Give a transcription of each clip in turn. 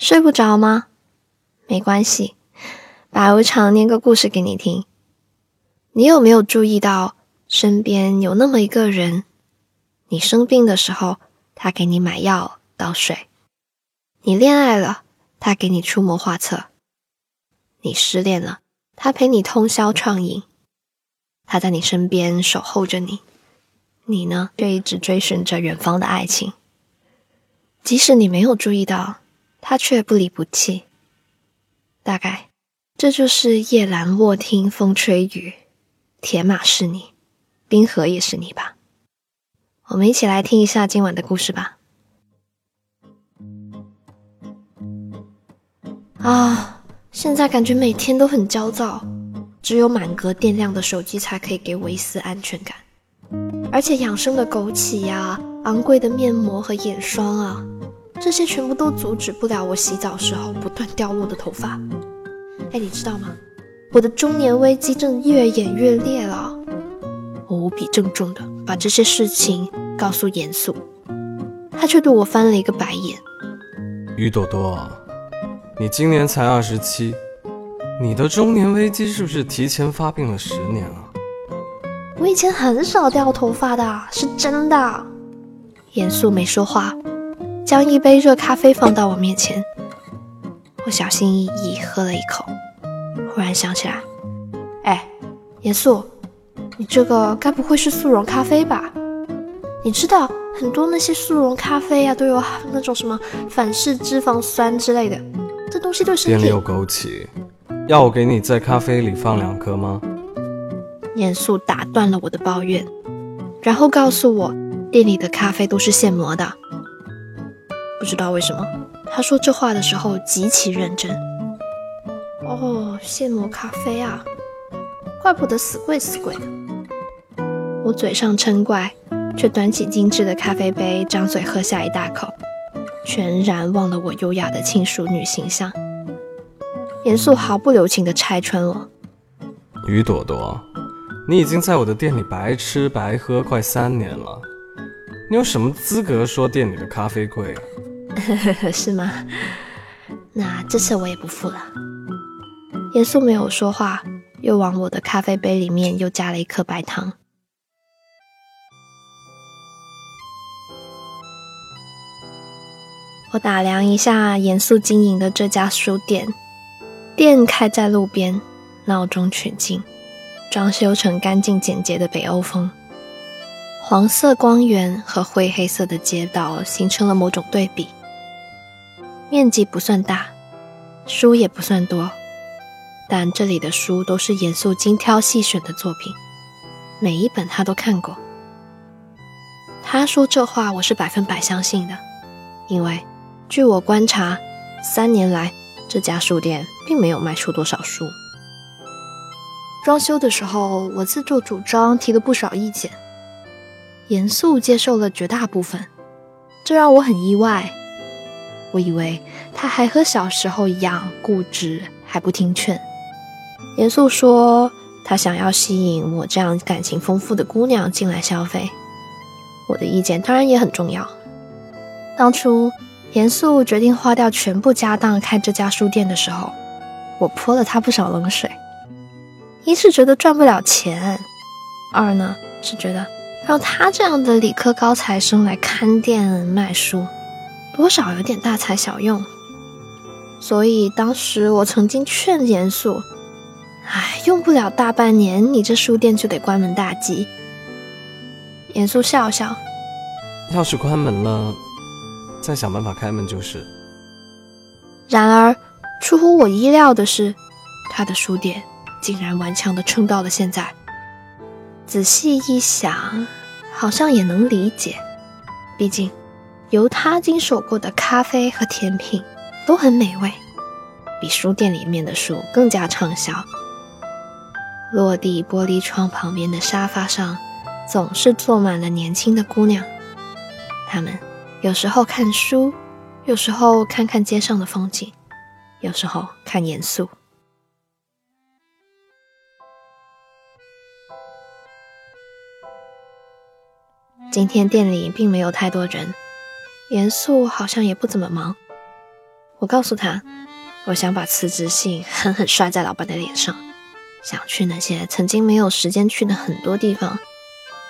睡不着吗？没关系，白无常念个故事给你听。你有没有注意到身边有那么一个人？你生病的时候，他给你买药倒水；你恋爱了，他给你出谋划策；你失恋了，他陪你通宵畅饮。他在你身边守候着你，你呢，却一直追寻着远方的爱情。即使你没有注意到，他却不离不弃。大概这就是夜阑卧听风吹雨，铁马是你，冰河也是你吧。我们一起来听一下今晚的故事吧。啊，现在感觉每天都很焦躁，只有满格电量的手机才可以给我一丝安全感。而且养生的枸杞呀。昂贵的面膜和眼霜啊，这些全部都阻止不了我洗澡时候不断掉落的头发。哎，你知道吗？我的中年危机正越演越烈了。我无比郑重的把这些事情告诉严肃，他却对我翻了一个白眼。于朵朵，你今年才二十七，你的中年危机是不是提前发病了十年啊？我以前很少掉头发的，是真的。严肃没说话，将一杯热咖啡放到我面前。我小心翼翼喝了一口，忽然想起来，哎，严肃，你这个该不会是速溶咖啡吧？你知道很多那些速溶咖啡呀，都有那种什么反式脂肪酸之类的，这东西对身体。店里有枸杞，要我给你在咖啡里放两颗吗？严肃打断了我的抱怨，然后告诉我。店里的咖啡都是现磨的，不知道为什么，他说这话的时候极其认真。哦，现磨咖啡啊，怪不得死贵死贵的。我嘴上嗔怪，却端起精致的咖啡杯，张嘴喝下一大口，全然忘了我优雅的轻熟女形象。严肃毫不留情地拆穿我：“于朵朵，你已经在我的店里白吃白喝快三年了。”你有什么资格说店里的咖啡贵？是吗？那这次我也不付了。严肃没有说话，又往我的咖啡杯里面又加了一颗白糖。我打量一下严肃经营的这家书店，店开在路边，闹中取静，装修成干净简洁的北欧风。黄色光源和灰黑色的街道形成了某种对比。面积不算大，书也不算多，但这里的书都是严肃精挑细选的作品，每一本他都看过。他说这话，我是百分百相信的，因为据我观察，三年来这家书店并没有卖出多少书。装修的时候，我自作主张提了不少意见。严肃接受了绝大部分，这让我很意外。我以为他还和小时候一样固执，还不听劝。严肃说他想要吸引我这样感情丰富的姑娘进来消费，我的意见当然也很重要。当初严肃决定花掉全部家当开这家书店的时候，我泼了他不少冷水。一是觉得赚不了钱，二呢是觉得。让他这样的理科高材生来看店卖书，多少有点大材小用。所以当时我曾经劝严肃：“哎，用不了大半年，你这书店就得关门大吉。”严肃笑笑：“要是关门了，再想办法开门就是。”然而，出乎我意料的是，他的书店竟然顽强地撑到了现在。仔细一想，好像也能理解。毕竟，由他经手过的咖啡和甜品都很美味，比书店里面的书更加畅销。落地玻璃窗旁边的沙发上，总是坐满了年轻的姑娘。她们有时候看书，有时候看看街上的风景，有时候看严肃。今天店里并没有太多人，严肃好像也不怎么忙。我告诉他，我想把辞职信狠狠摔在老板的脸上，想去那些曾经没有时间去的很多地方，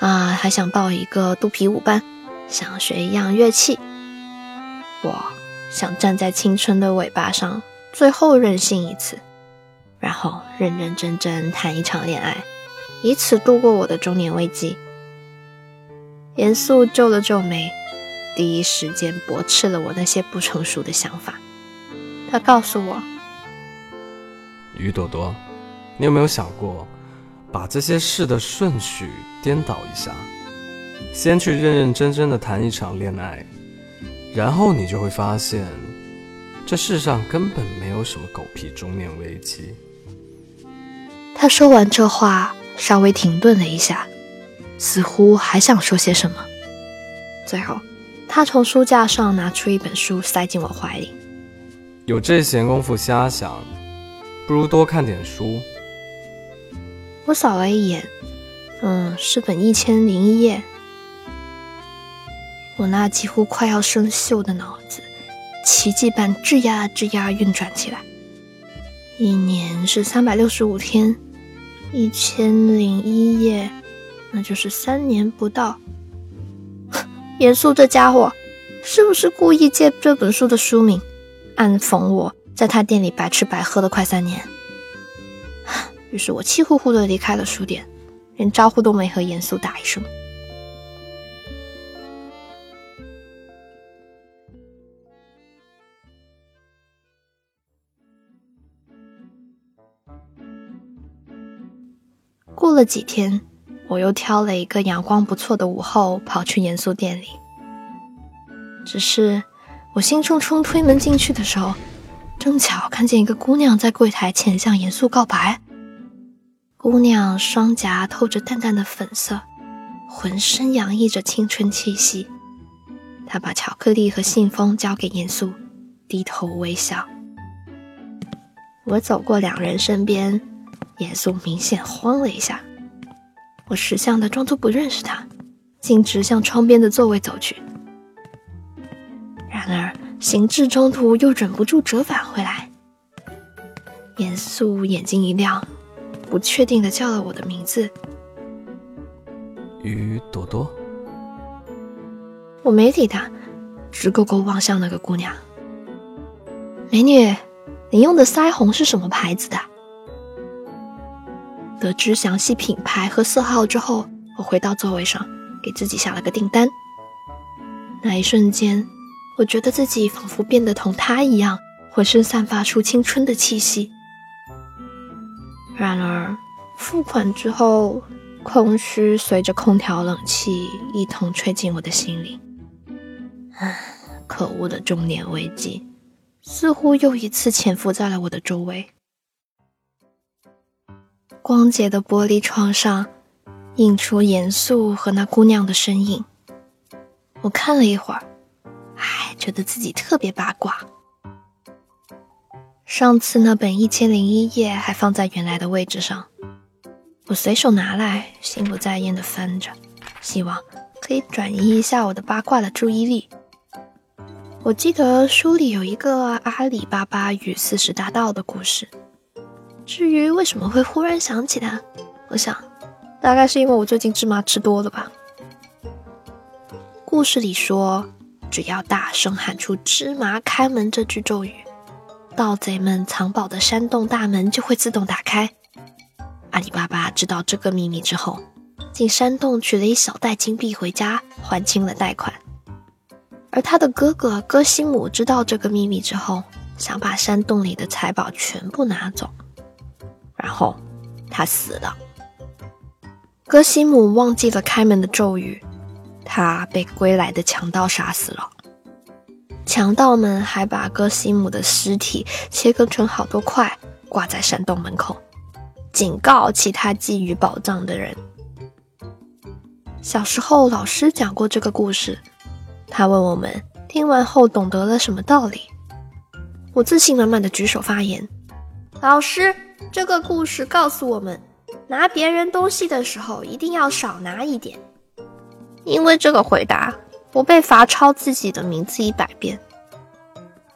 啊，还想报一个肚皮舞班，想学一样乐器。我想站在青春的尾巴上，最后任性一次，然后认认真真谈一场恋爱，以此度过我的中年危机。严肃皱了皱眉，第一时间驳斥了我那些不成熟的想法。他告诉我：“于朵朵，你有没有想过，把这些事的顺序颠倒一下？先去认认真真的谈一场恋爱，然后你就会发现，这世上根本没有什么狗屁中年危机。”他说完这话，稍微停顿了一下，似乎还想说些什么。最后，他从书架上拿出一本书，塞进我怀里。有这闲工夫瞎想，不如多看点书。我扫了一眼，嗯，是本《一千零一夜》。我那几乎快要生锈的脑子，奇迹般吱呀吱呀运转起来。一年是三百六十五天，一千零一夜，那就是三年不到。严肃这家伙，是不是故意借这本书的书名？暗讽我在他店里白吃白喝了快三年，于是我气呼呼的离开了书店，连招呼都没和严肃打一声。过了几天，我又挑了一个阳光不错的午后，跑去严肃店里，只是。我兴冲冲推门进去的时候，正巧看见一个姑娘在柜台前向严肃告白。姑娘双颊透着淡淡的粉色，浑身洋溢着青春气息。她把巧克力和信封交给严肃，低头微笑。我走过两人身边，严肃明显慌了一下。我识相的装作不认识他，径直向窗边的座位走去。然而，行至中途又忍不住折返回来。严肃眼睛一亮，不确定的叫了我的名字：“于朵朵。”我没理他，直勾勾望向那个姑娘：“美女，你用的腮红是什么牌子的？”得知详细品牌和色号之后，我回到座位上，给自己下了个订单。那一瞬间。我觉得自己仿佛变得同他一样，浑身散发出青春的气息。然而，付款之后，空虚随着空调冷气一同吹进我的心里。唉，可恶的中年危机，似乎又一次潜伏在了我的周围。光洁的玻璃窗上，映出严肃和那姑娘的身影。我看了一会儿。唉，觉得自己特别八卦。上次那本《一千零一夜》还放在原来的位置上，我随手拿来，心不在焉的翻着，希望可以转移一下我的八卦的注意力。我记得书里有一个阿里巴巴与四十大盗的故事。至于为什么会忽然想起他，我想，大概是因为我最近芝麻吃多了吧。故事里说。只要大声喊出“芝麻开门”这句咒语，盗贼们藏宝的山洞大门就会自动打开。阿里巴巴知道这个秘密之后，进山洞取了一小袋金币回家，还清了贷款。而他的哥哥哥西姆知道这个秘密之后，想把山洞里的财宝全部拿走，然后他死了。哥西姆忘记了开门的咒语。他被归来的强盗杀死了，强盗们还把哥西姆的尸体切割成好多块，挂在山洞门口，警告其他觊觎宝藏的人。小时候老师讲过这个故事，他问我们听完后懂得了什么道理。我自信满满的举手发言：“老师，这个故事告诉我们，拿别人东西的时候一定要少拿一点。”因为这个回答，我被罚抄自己的名字一百遍。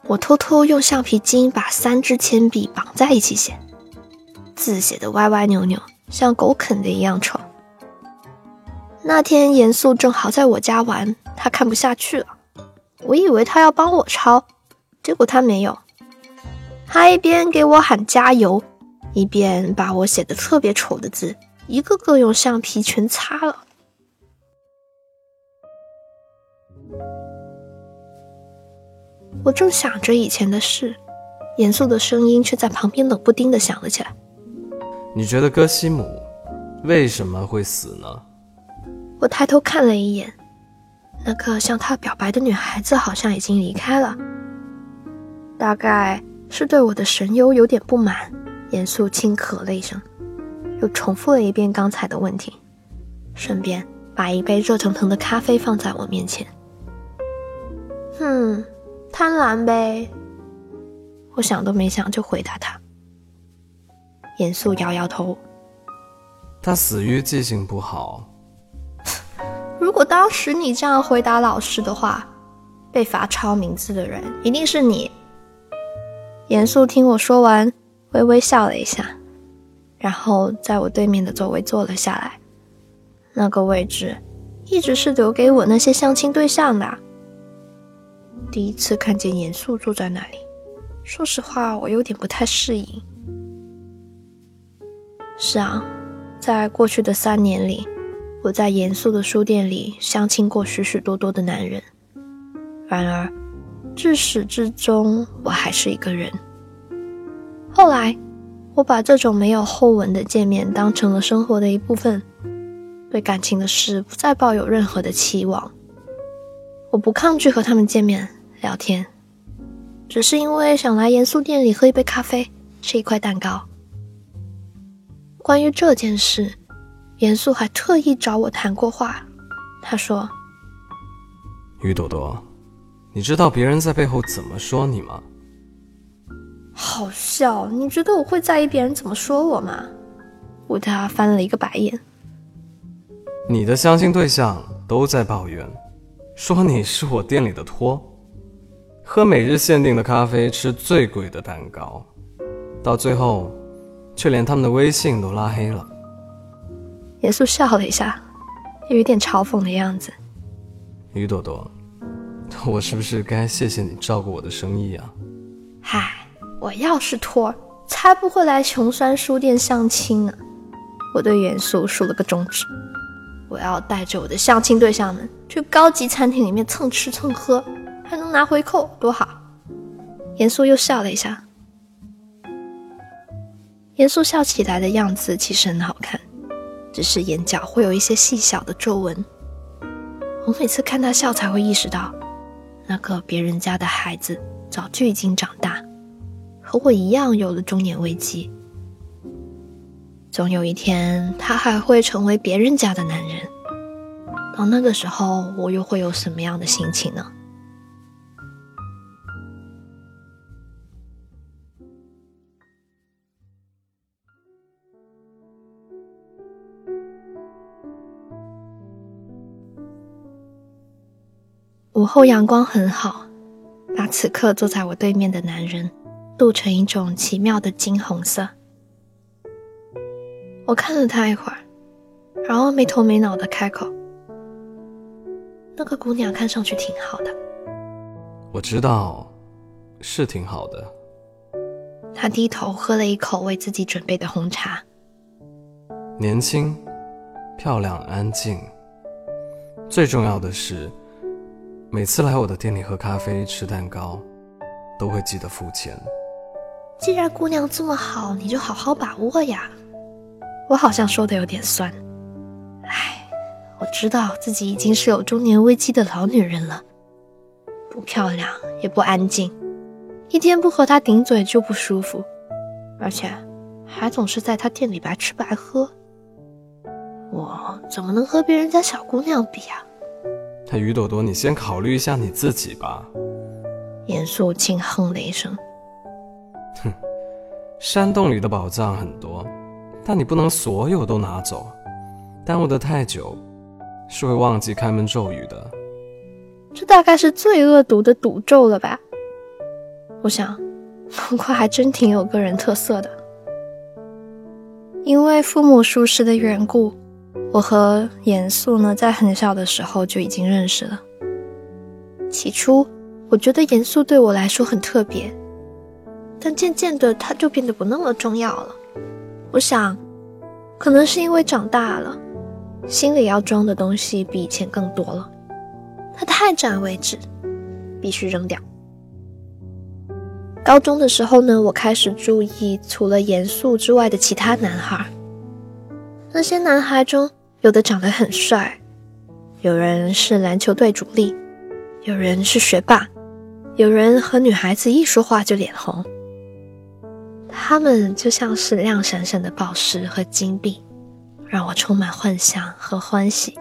我偷偷用橡皮筋把三支铅笔绑在一起写，字写的歪歪扭扭，像狗啃的一样丑。那天严肃正好在我家玩，他看不下去了，我以为他要帮我抄，结果他没有，他一边给我喊加油，一边把我写的特别丑的字一个个用橡皮全擦了。我正想着以前的事，严肃的声音却在旁边冷不丁的响了起来。你觉得戈西姆为什么会死呢？我抬头看了一眼，那个向他表白的女孩子好像已经离开了，大概是对我的神游有点不满。严肃轻咳了一声，又重复了一遍刚才的问题，顺便把一杯热腾腾的咖啡放在我面前。哼。贪婪呗，我想都没想就回答他。严肃摇摇头，他死于记性不好。如果当时你这样回答老师的话，被罚抄名字的人一定是你。严肃听我说完，微微笑了一下，然后在我对面的座位坐了下来。那个位置一直是留给我那些相亲对象的。第一次看见严肃坐在那里，说实话，我有点不太适应。是啊，在过去的三年里，我在严肃的书店里相亲过许许多多的男人，然而至始至终，我还是一个人。后来，我把这种没有后文的见面当成了生活的一部分，对感情的事不再抱有任何的期望。我不抗拒和他们见面。聊天，只是因为想来严肃店里喝一杯咖啡，吃一块蛋糕。关于这件事，严肃还特意找我谈过话。他说：“于朵朵，你知道别人在背后怎么说你吗？”好笑，你觉得我会在意别人怎么说我吗？我对他翻了一个白眼。你的相亲对象都在抱怨，说你是我店里的托。喝每日限定的咖啡，吃最贵的蛋糕，到最后，却连他们的微信都拉黑了。严肃笑了一下，有一点嘲讽的样子。于朵朵，我是不是该谢谢你照顾我的生意啊？嗨，我要是托，才不会来穷酸书店相亲呢。我对严肃竖了个中指，我要带着我的相亲对象们去高级餐厅里面蹭吃蹭喝。还能拿回扣，多好！严肃又笑了一下。严肃笑起来的样子其实很好看，只是眼角会有一些细小的皱纹。我每次看他笑，才会意识到，那个别人家的孩子早就已经长大，和我一样有了中年危机。总有一天，他还会成为别人家的男人。到那个时候，我又会有什么样的心情呢？午后阳光很好，把此刻坐在我对面的男人镀成一种奇妙的金红色。我看了他一会儿，然后没头没脑的开口：“那个姑娘看上去挺好的。”我知道，是挺好的。他低头喝了一口为自己准备的红茶。年轻、漂亮、安静，最重要的是。每次来我的店里喝咖啡、吃蛋糕，都会记得付钱。既然姑娘这么好，你就好好把握呀。我好像说的有点酸。唉，我知道自己已经是有中年危机的老女人了，不漂亮也不安静，一天不和她顶嘴就不舒服，而且还总是在她店里白吃白喝。我怎么能和别人家小姑娘比啊？他于朵朵，你先考虑一下你自己吧。严肃轻哼了一声，哼，山洞里的宝藏很多，但你不能所有都拿走，耽误的太久，是会忘记开门咒语的。这大概是最恶毒的赌咒了吧？我想，不过还真挺有个人特色的。因为父母疏失的缘故，我和严肃呢在很小的时候就已经认识了。起初，我觉得严肃对我来说很特别，但渐渐的他就变得不那么重要了。我想，可能是因为长大了，心里要装的东西比以前更多了。他太占位置，必须扔掉。高中的时候呢，我开始注意除了严肃之外的其他男孩。那些男孩中，有的长得很帅，有人是篮球队主力，有人是学霸，有人和女孩子一说话就脸红。他们就像是亮闪闪的宝石和金币，让我充满幻想和欢喜。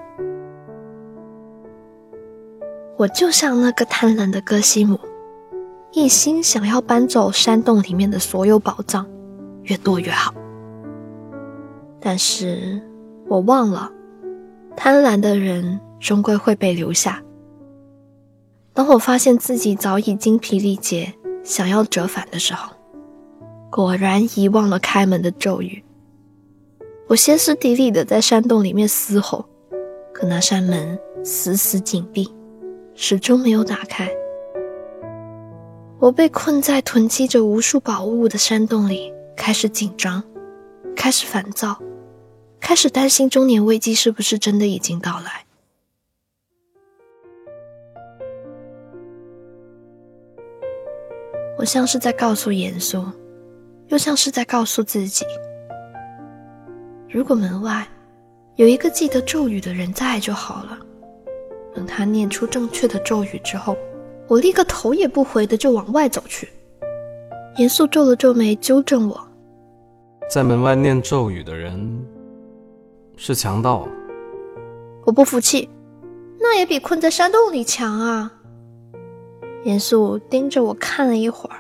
我就像那个贪婪的哥西姆。一心想要搬走山洞里面的所有宝藏，越多越好。但是我忘了，贪婪的人终归会被留下。当我发现自己早已精疲力竭，想要折返的时候，果然遗忘了开门的咒语。我歇斯底里的在山洞里面嘶吼，可那扇门死死紧闭，始终没有打开。我被困在囤积着无数宝物的山洞里，开始紧张，开始烦躁，开始担心中年危机是不是真的已经到来。我像是在告诉严肃，又像是在告诉自己：如果门外有一个记得咒语的人在就好了。等他念出正确的咒语之后。我立刻头也不回的就往外走去，严肃皱了皱眉，纠正我：“在门外念咒语的人是强盗。”我不服气：“那也比困在山洞里强啊！”严肃盯着我看了一会儿，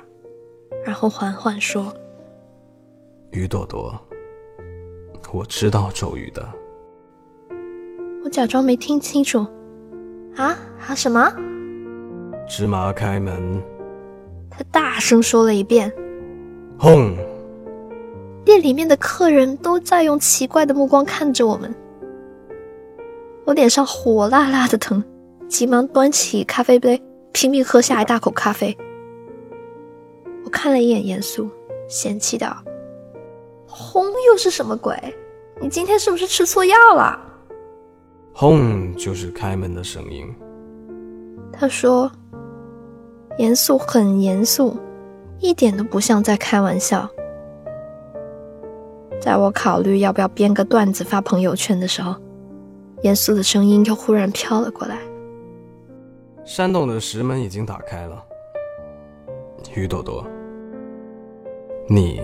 然后缓缓说：“于朵朵，我知道咒语的。”我假装没听清楚：“啊啊什么？”芝麻开门！他大声说了一遍。轰！店里面的客人都在用奇怪的目光看着我们。我脸上火辣辣的疼，急忙端起咖啡杯，拼命喝下一大口咖啡。我看了一眼严肃，嫌弃道：“轰又是什么鬼？你今天是不是吃错药了？”轰就是开门的声音。他说。严肃，很严肃，一点都不像在开玩笑。在我考虑要不要编个段子发朋友圈的时候，严肃的声音又忽然飘了过来：“山洞的石门已经打开了，于朵朵，你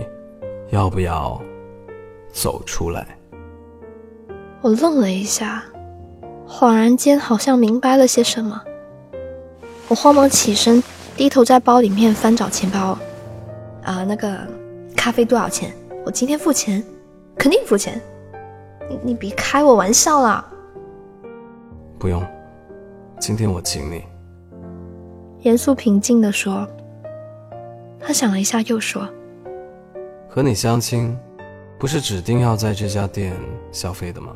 要不要走出来？”我愣了一下，恍然间好像明白了些什么。我慌忙起身。低头在包里面翻找钱包，啊，那个咖啡多少钱？我今天付钱，肯定付钱。你你别开我玩笑啦！不用，今天我请你。严肃平静地说。他想了一下，又说：“和你相亲，不是指定要在这家店消费的吗？”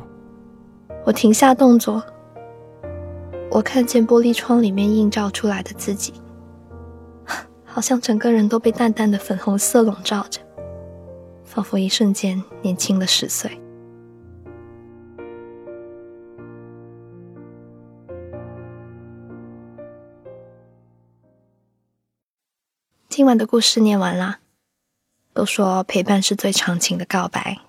我停下动作，我看见玻璃窗里面映照出来的自己。好像整个人都被淡淡的粉红色笼罩着，仿佛一瞬间年轻了十岁。今晚的故事念完啦。都说陪伴是最长情的告白，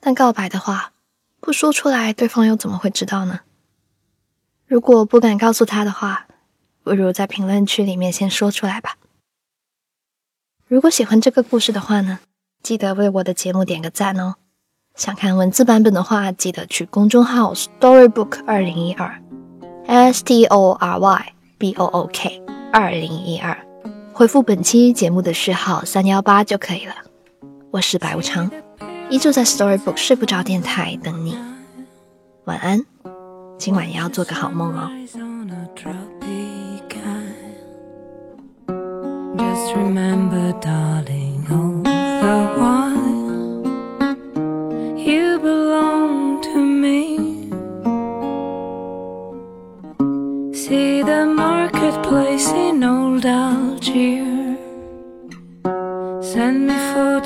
但告白的话不说出来，对方又怎么会知道呢？如果不敢告诉他的话，不如在评论区里面先说出来吧。如果喜欢这个故事的话呢，记得为我的节目点个赞哦。想看文字版本的话，记得去公众号 Storybook 二零一二，S T O R Y B O O K 二零一二，回复本期节目的序号三幺八就可以了。我是白无常，依旧在 Storybook 睡不着电台等你。晚安，今晚也要做个好梦哦。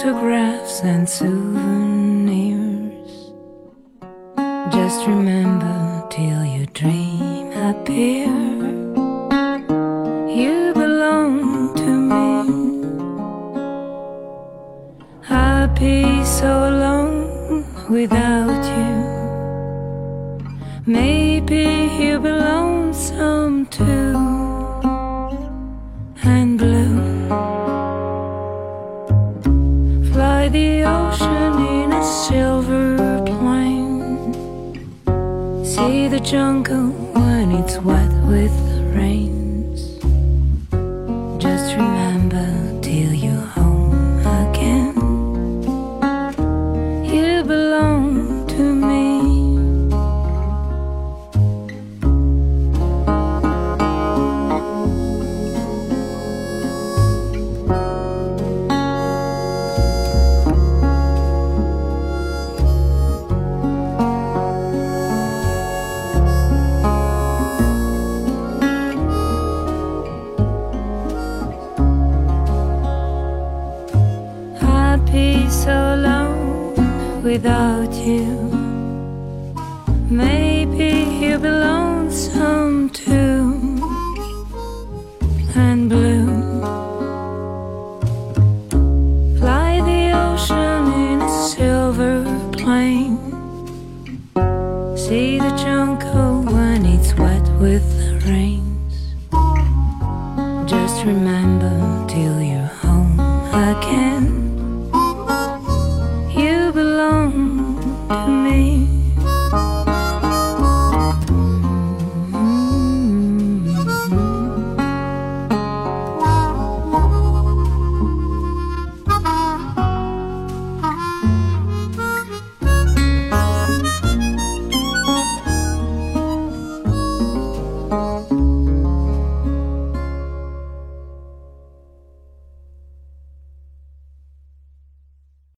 Photographs and souvenirs. Just remember till your dream appear. You belong to me. I'd be so alone without jungle without you. Maybe you belong some too. And blue. Fly the ocean in a silver plane. See the jungle when it's wet with the rains.